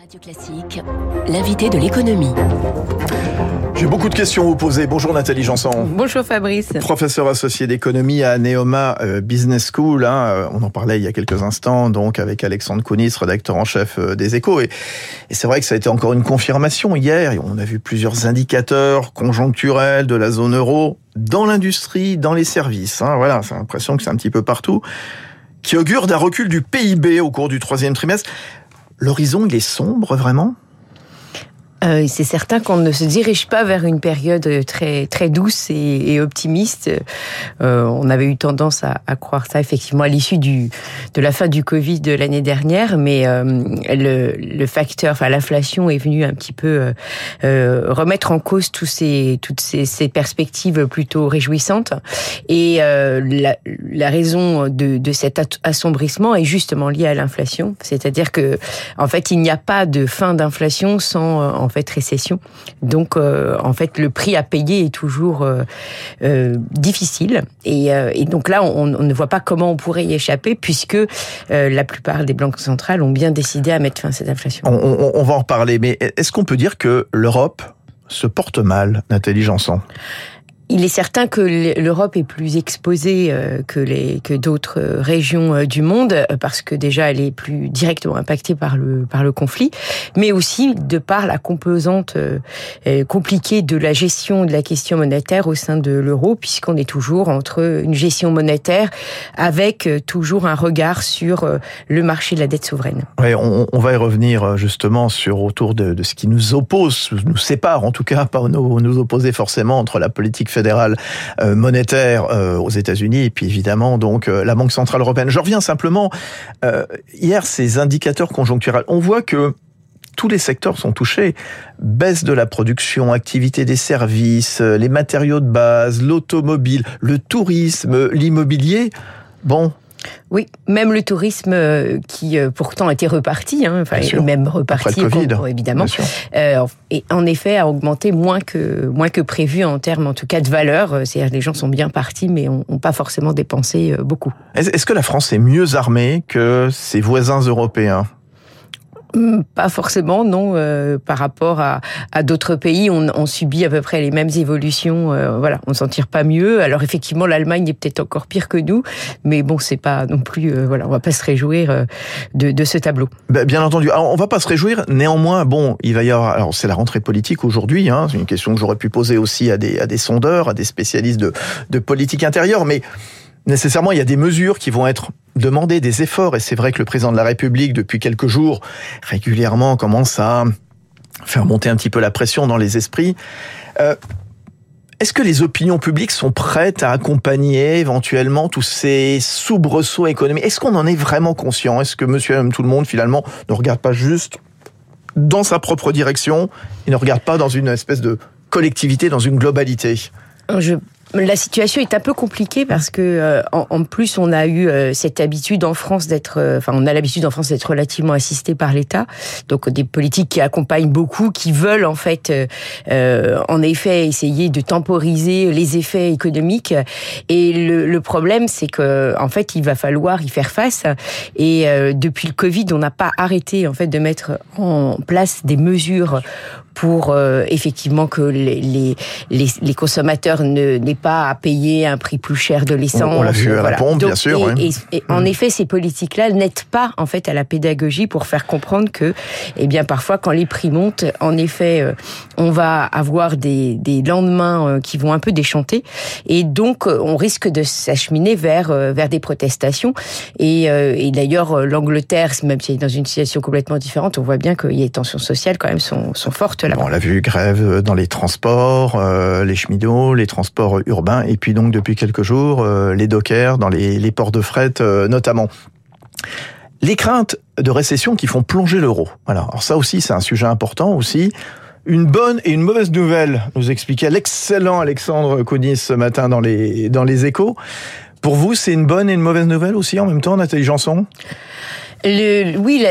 Radio Classique, l'invité de l'économie. J'ai beaucoup de questions à vous poser. Bonjour Nathalie Janson. Bonjour Fabrice. Professeur associé d'économie à Neoma euh, Business School. Hein, euh, on en parlait il y a quelques instants, donc avec Alexandre Kounis, rédacteur en chef euh, des Échos. Et, et c'est vrai que ça a été encore une confirmation hier. On a vu plusieurs indicateurs conjoncturels de la zone euro dans l'industrie, dans les services. Hein, voilà, c'est l'impression que c'est un petit peu partout qui augure d'un recul du PIB au cours du troisième trimestre. L'horizon, il est sombre vraiment? Euh, c'est certain qu'on ne se dirige pas vers une période très très douce et, et optimiste. Euh, on avait eu tendance à, à, croire ça effectivement à l'issue du de la fin du Covid de l'année dernière, mais euh, le, le, facteur, enfin l'inflation est venue un petit peu euh, euh, remettre en cause tous ces toutes ces, ces perspectives plutôt réjouissantes. Et la, la, raison de, de cet assombrissement est justement liée à l'inflation, c'est-à-dire que en fait il n'y a pas de fin d'inflation sans en fait récession. Donc euh, en fait le prix à payer est toujours euh, euh, difficile et, donc là on, ne voit pas comment on pourrait y échapper puisque la plupart des banques centrales ont bien décidé à mettre fin à cette inflation. On, on, on va en reparler, mais est-ce qu'on peut dire que l'Europe se porte mal, Nathalie Janson il est certain que l'Europe est plus exposée euh, que les que d'autres euh, régions euh, du monde parce que déjà elle est plus directement impactée par le par le conflit, mais aussi de par la composante compliquée de la gestion de la question monétaire au sein de l'euro puisqu'on est toujours entre une gestion monétaire avec toujours un regard sur le marché de la dette souveraine. Oui, on, va y revenir justement sur autour de, de, ce qui nous oppose, nous sépare en tout cas, pas nous, nous opposer forcément entre la politique fédérale fédérale euh, monétaire euh, aux États-Unis et puis évidemment donc euh, la Banque centrale européenne. Je reviens simplement hier ces indicateurs conjoncturels. On voit que tous les secteurs sont touchés. Baisse de la production, activité des services, les matériaux de base, l'automobile, le tourisme, l'immobilier. Bon, oui, même le tourisme euh, qui euh, pourtant était reparti, hein, enfin même reparti, évidemment, euh, et en effet a augmenté moins que moins que prévu en termes, en tout cas, de valeur. C'est-à-dire les gens sont bien partis, mais n'ont pas forcément dépensé beaucoup. Est-ce que la France est mieux armée que ses voisins européens? Pas forcément, non. Euh, par rapport à, à d'autres pays, on, on, subit à peu près les mêmes évolutions. Euh, voilà, on s'en tire pas mieux. Alors effectivement, l'Allemagne est peut-être encore pire que nous, mais bon, c'est pas non plus. Euh, voilà, on va pas se réjouir euh, de, de, ce tableau. Ben, bien entendu. Alors, on va pas se réjouir. Néanmoins, bon, il va y avoir. Alors c'est la rentrée politique aujourd'hui. Hein, c'est une question que j'aurais pu poser aussi à des à des sondeurs, à des spécialistes de de politique intérieure, mais nécessairement, il y a des mesures qui vont être demandées, des efforts, et c'est vrai que le président de la République, depuis quelques jours, régulièrement commence à faire monter un petit peu la pression dans les esprits. Euh, est-ce que les opinions publiques sont prêtes à accompagner éventuellement tous ces soubresauts économiques? Est-ce qu'on en est vraiment conscient? Est-ce que monsieur et tout le monde, finalement, ne regarde pas juste dans sa propre direction et ne regarde pas dans une espèce de collectivité, dans une globalité? La situation est un peu compliquée parce que euh, en, en, plus on a eu euh, cette habitude en France d'être, euh, enfin on a l'habitude en France d'être relativement assisté par l'État, donc des politiques qui accompagnent beaucoup, qui veulent en fait, en effet essayer de temporiser les effets économiques. Et le, le problème c'est que en fait il va falloir y faire face. Et depuis le Covid on n'a pas arrêté en fait de mettre en place des mesures pour euh, effectivement que les, les, les, consommateurs n'aient pas à payer un prix plus cher de l'essence. On l'a vu à la pompe, bien sûr. Et, et, en mmh. effet, ces politiques-là n'aident pas en fait à la pédagogie pour faire comprendre que, eh bien, parfois, quand les prix montent, en effet, euh, on va avoir des, des lendemains euh, qui vont un peu déchanter, et donc on risque de s'acheminer vers vers des protestations. Et, et d'ailleurs, l'Angleterre, même si elle est dans une situation complètement différente, on voit bien que les tensions sociales quand même sont, sont fortes on l'a vu, grève dans les transports, euh, les cheminots, les transports urbains, et puis donc depuis quelques jours, euh, les dockers dans les, ports de fret euh, notamment. Les craintes de récession qui font plonger l'euro. Voilà. Alors ça aussi, c'est un sujet important aussi. Une bonne et une mauvaise nouvelle, nous expliquait l'excellent Alexandre Kounis ce matin dans les, dans les échos. Pour vous, c'est une bonne et une mauvaise nouvelle aussi en même temps, Nathalie Janson le, oui,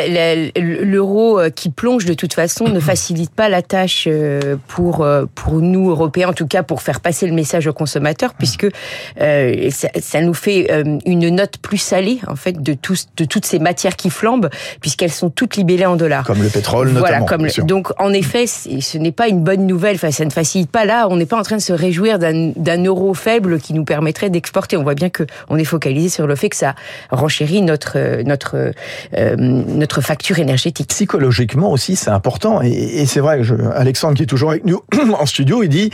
l'euro euh, qui plonge de toute façon ne facilite pas la tâche euh, pour euh, pour nous Européens, en tout cas pour faire passer le message aux consommateurs, puisque euh, ça, ça, nous fait une note plus salée en fait de tous de toutes ces matières qui flambent, puisqu'elles sont toutes libellées en dollars. Comme le pétrole, voilà, Comme donc en effet, ce n'est pas une bonne nouvelle. Enfin, ça ne facilite pas. Là, on n'est pas en train de se réjouir d'un euro faible qui nous permettrait d'exporter. On voit bien que on est focalisé sur le fait que ça renchérit notre notre euh, notre facture énergétique. Psychologiquement aussi, c'est important. Et, c'est vrai, je, Alexandre qui est toujours avec nous en studio, il dit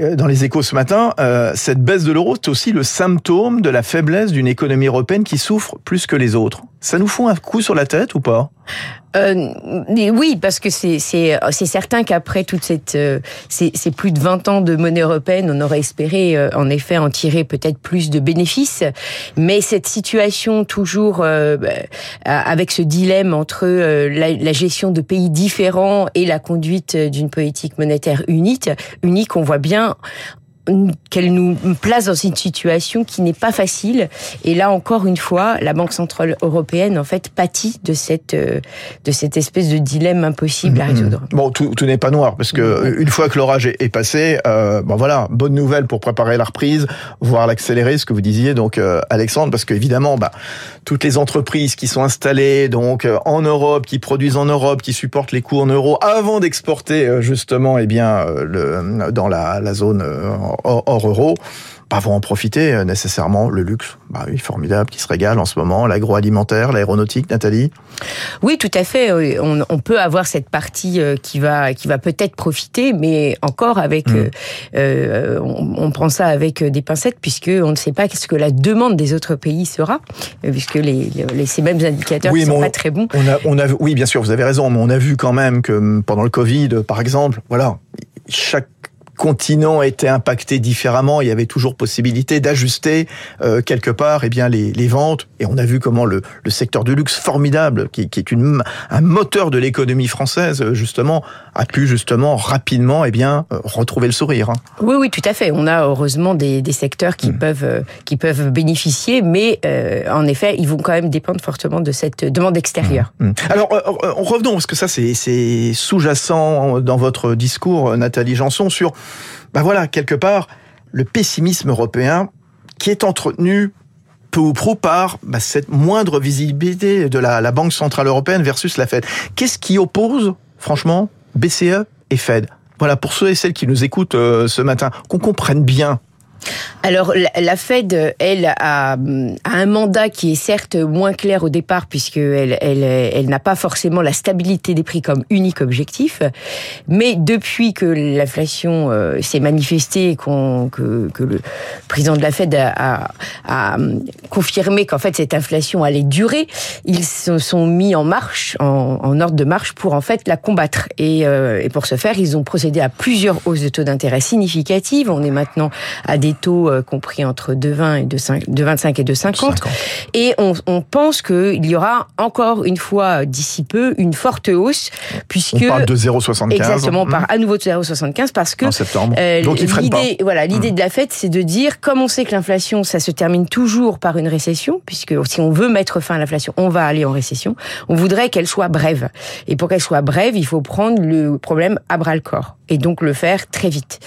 euh, dans les échos ce matin, euh, cette baisse de l'euro, c'est aussi le symptôme de la faiblesse d'une économie européenne qui souffre plus que les autres. Ça nous fout un coup sur la tête ou pas? Euh, oui, parce que c'est c'est certain qu'après toute cette euh, ces, plus de 20 ans de monnaie européenne, on aurait espéré euh, en effet en tirer peut-être plus de bénéfices, mais cette situation toujours euh, bah, avec ce dilemme entre la, la, gestion de pays différents et la conduite d'une politique monétaire unique, unique, on voit bien qu'elle nous place dans une situation qui n'est pas facile. Et là encore une fois, la Banque centrale européenne en fait pâtit de cette euh, de cette espèce de dilemme impossible à mm-hmm. résoudre. Bon, tout, tout n'est pas noir parce que une fois que l'orage est, passé, euh, bon voilà, bonne nouvelle pour préparer la reprise, voire l'accélérer, ce que vous disiez donc euh, Alexandre, parce qu'évidemment, bah toutes les entreprises qui sont installées donc euh, en Europe, qui produisent en Europe, qui supportent les coûts en euros avant d'exporter justement, eh bien le dans la, la zone hors, euro, pas vont en profiter euh, nécessairement. Le luxe, bah oui, formidable, qui se régale en ce moment. L'agroalimentaire, l'aéronautique, Nathalie? Oui, tout à fait. On, peut avoir cette partie euh, qui va, qui va peut-être profiter, mais encore avec, mm. euh, on, prend ça avec des pincettes, puisque on ne sait pas ce que la demande des autres pays sera, puisque les, ces mêmes indicateurs ne sont pas très bons. On a, on a, oui, bien sûr, vous avez raison, mais on a vu quand même que hum, pendant le Covid, par exemple, voilà, chaque continent était impacté différemment, il y avait toujours possibilité d'ajuster euh, quelque part eh bien les, les, ventes. Et on a vu comment le, le secteur du luxe formidable, qui, qui est une, un moteur de l'économie française justement, a pu justement rapidement eh bien euh, retrouver le sourire. Hein. Oui, oui, tout à fait. On a heureusement des, des secteurs qui mmh. peuvent euh, qui peuvent bénéficier, mais euh, en effet, ils vont quand même dépendre fortement de cette demande extérieure. Mmh. Mmh. Alors revenons parce que ça c'est sous-jacent dans votre discours, Nathalie Janson, sur ben voilà, quelque part, le pessimisme européen qui est entretenu peu ou prou par bah, cette moindre visibilité de la, Banque Centrale Européenne versus la Fed. Qu'est-ce qui oppose, franchement, BCE et Fed? Voilà, pour ceux et celles qui nous écoutent euh, ce matin, qu'on comprenne bien alors la Fed, elle, a, un mandat qui est certes moins clair au départ puisqu'elle elle, n'a pas forcément la stabilité des prix comme unique objectif, mais depuis que l'inflation euh, s'est manifestée, que, que, le président de la Fed a, a, confirmé qu'en fait cette inflation allait durer, ils se sont mis en marche, en, ordre de marche pour en fait la combattre. Et, euh, et pour ce faire, ils ont procédé à plusieurs hausses de taux d'intérêt significatives. On est maintenant à des taux euh, compris entre 2,20 et 2,25 et 2,50. Et on, on pense qu'il y aura encore une fois d'ici peu une forte hausse puisque on parle de 0,75. Exactement, on part à nouveau de 0,75 parce que en septembre. Euh, Donc l'idée, voilà, l'idée mmh. de la fête, c'est de dire comme on sait que l'inflation, ça se termine toujours par une récession, puisque si on veut mettre fin à l'inflation, on va aller en récession. On voudrait qu'elle soit brève. Et pour qu'elle soit brève, il faut prendre le problème à bras le corps et donc le faire très vite.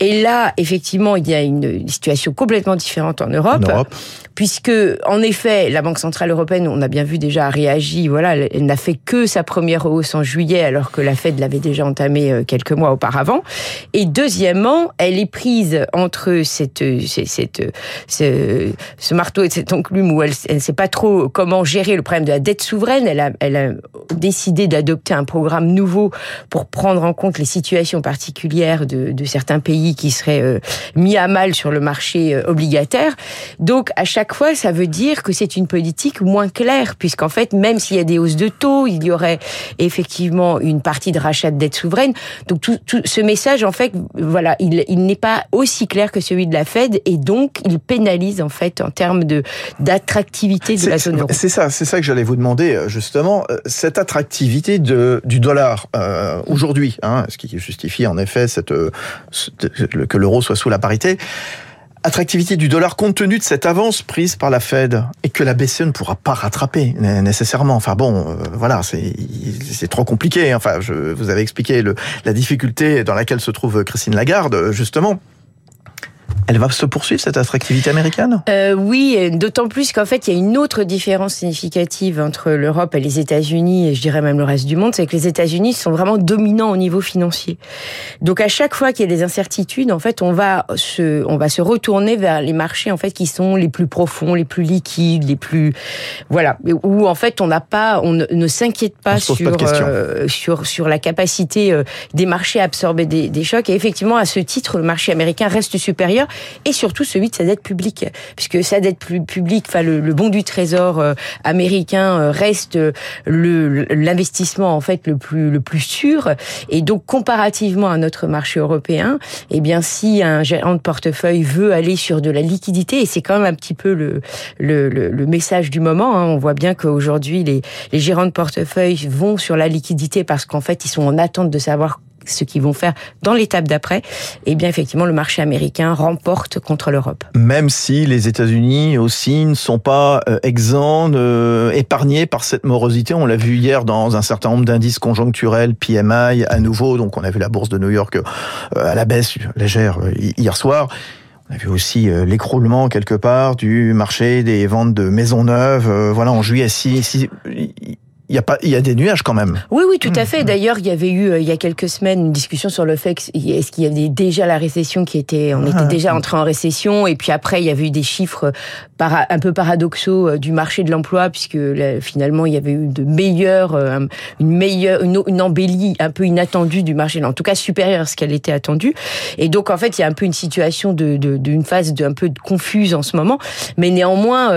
Et là, effectivement, il y a une situation complètement différente en Europe. Puisque, en effet, la Banque Centrale Européenne, on a bien vu déjà, a réagi, voilà, elle n'a fait que sa première hausse en juillet, alors que la Fed l'avait déjà entamée euh, quelques mois auparavant. Et deuxièmement, elle est prise entre cette, cette, ce, ce marteau et cette enclume où elle ne sait pas trop comment gérer le problème de la dette souveraine. Elle a, elle a décidé d'adopter un programme nouveau pour prendre en compte les situations particulière de, de, certains pays qui seraient euh, mis à mal sur le marché euh, obligataire. Donc à chaque fois, ça veut dire que c'est une politique moins claire, puisqu'en fait, même s'il y a des hausses de taux, il y aurait effectivement une partie de rachat de dette souveraine. Donc tout, tout ce message, en fait, voilà, il, il n'est pas aussi clair que celui de la Fed, et donc il pénalise en fait en termes de d'attractivité de la zone euro. C'est ça, c'est ça que j'allais vous demander euh, justement, cette attractivité de, du dollar euh, aujourd'hui, hein, ce qui justifie en effet cette, que l'euro soit sous la parité. Attractivité du dollar compte tenu de cette avance prise par la Fed et que la BCE ne pourra pas rattraper nécessairement. Enfin bon, euh, voilà, c'est trop compliqué. Enfin, je vous avez expliqué le, la difficulté dans laquelle se trouve Christine Lagarde, justement. Elle va se poursuivre cette attractivité américaine? Euh, Oui, d'autant plus qu'en fait il y a une autre différence significative entre l'Europe et les États-Unis et je dirais même le reste du monde, c'est que les États-Unis sont vraiment dominants au niveau financier. Donc à chaque fois qu'il y a des incertitudes, en fait on va se on va se retourner vers les marchés en fait qui sont les plus profonds, les plus liquides, les plus voilà. Où en fait on n'a pas on ne, s'inquiète pas sur euh, sur sur la capacité euh, des marchés à absorber des, des chocs. Et effectivement à ce titre le marché américain reste supérieur et surtout celui de sa dette publique, puisque sa dette publique, enfin le, le bon du trésor euh, américain euh, reste le l'investissement en fait le plus le plus sûr, et donc comparativement à notre marché européen, eh bien si un gérant de portefeuille veut aller sur de la liquidité, et c'est quand même un petit peu le le, le, message du moment, hein, on voit bien qu'aujourd'hui les les gérants de portefeuille vont sur la liquidité parce qu'en fait ils sont en attente de savoir ce qu'ils vont faire dans l'étape d'après, eh bien effectivement le marché américain remporte contre l'Europe. Même si les États-Unis aussi ne sont pas euh, exempts, euh, épargnés par cette morosité, on l'a vu hier dans un certain nombre d'indices conjoncturels, PMI à nouveau, donc on a vu la bourse de New York euh, à la baisse légère hier soir. On a vu aussi l'écroulement quelque part du marché des ventes de maisons neuves. Voilà, en juillet, si, si il y a pas, il y a des nuages quand même. Oui, oui, tout à mmh, fait. Mmh. D'ailleurs, il y avait eu euh, il y a quelques semaines une discussion sur le fait est-ce qu'il y avait déjà la récession qui était, on était ah. déjà entré en récession, et puis après il y avait eu des chiffres para, un peu paradoxaux euh, du marché de l'emploi puisque finalement il y avait eu de meilleures, euh, une meilleure, une, une, embellie un peu inattendue du marché, en tout cas supérieure à ce qu'elle était attendue. Et donc en fait il y a un peu une situation de d'une phase de, un peu confuse en ce moment, mais néanmoins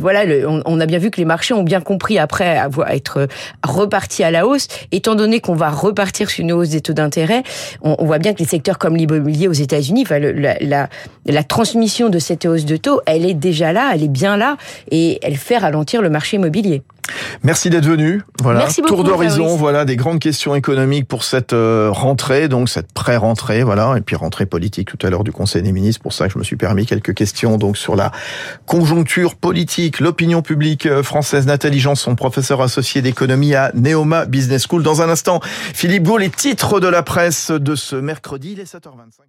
voilà, on, on, a bien vu que les marchés ont bien compris après avoir être reparti à la hausse. Étant donné qu'on va repartir sur une hausse des taux d'intérêt, on, voit bien que les secteurs comme l'immobilier aux États-Unis, la transmission de cette hausse de taux, elle est déjà là, elle est bien là, et elle fait ralentir le marché immobilier. Merci d'être venu. Voilà, tour d'horizon, voilà des grandes questions économiques pour cette euh, rentrée, donc cette pré-rentrée, voilà, et puis rentrée politique tout à l'heure du Conseil des ministres. Pour ça, je me suis permis quelques questions donc sur la conjoncture politique, l'opinion publique euh, française. Nathalie Janson, professeur associé d'économie à Neoma Business School. Dans un instant, Philippe Gaulle, les titres de la presse de ce mercredi, il est 7h25.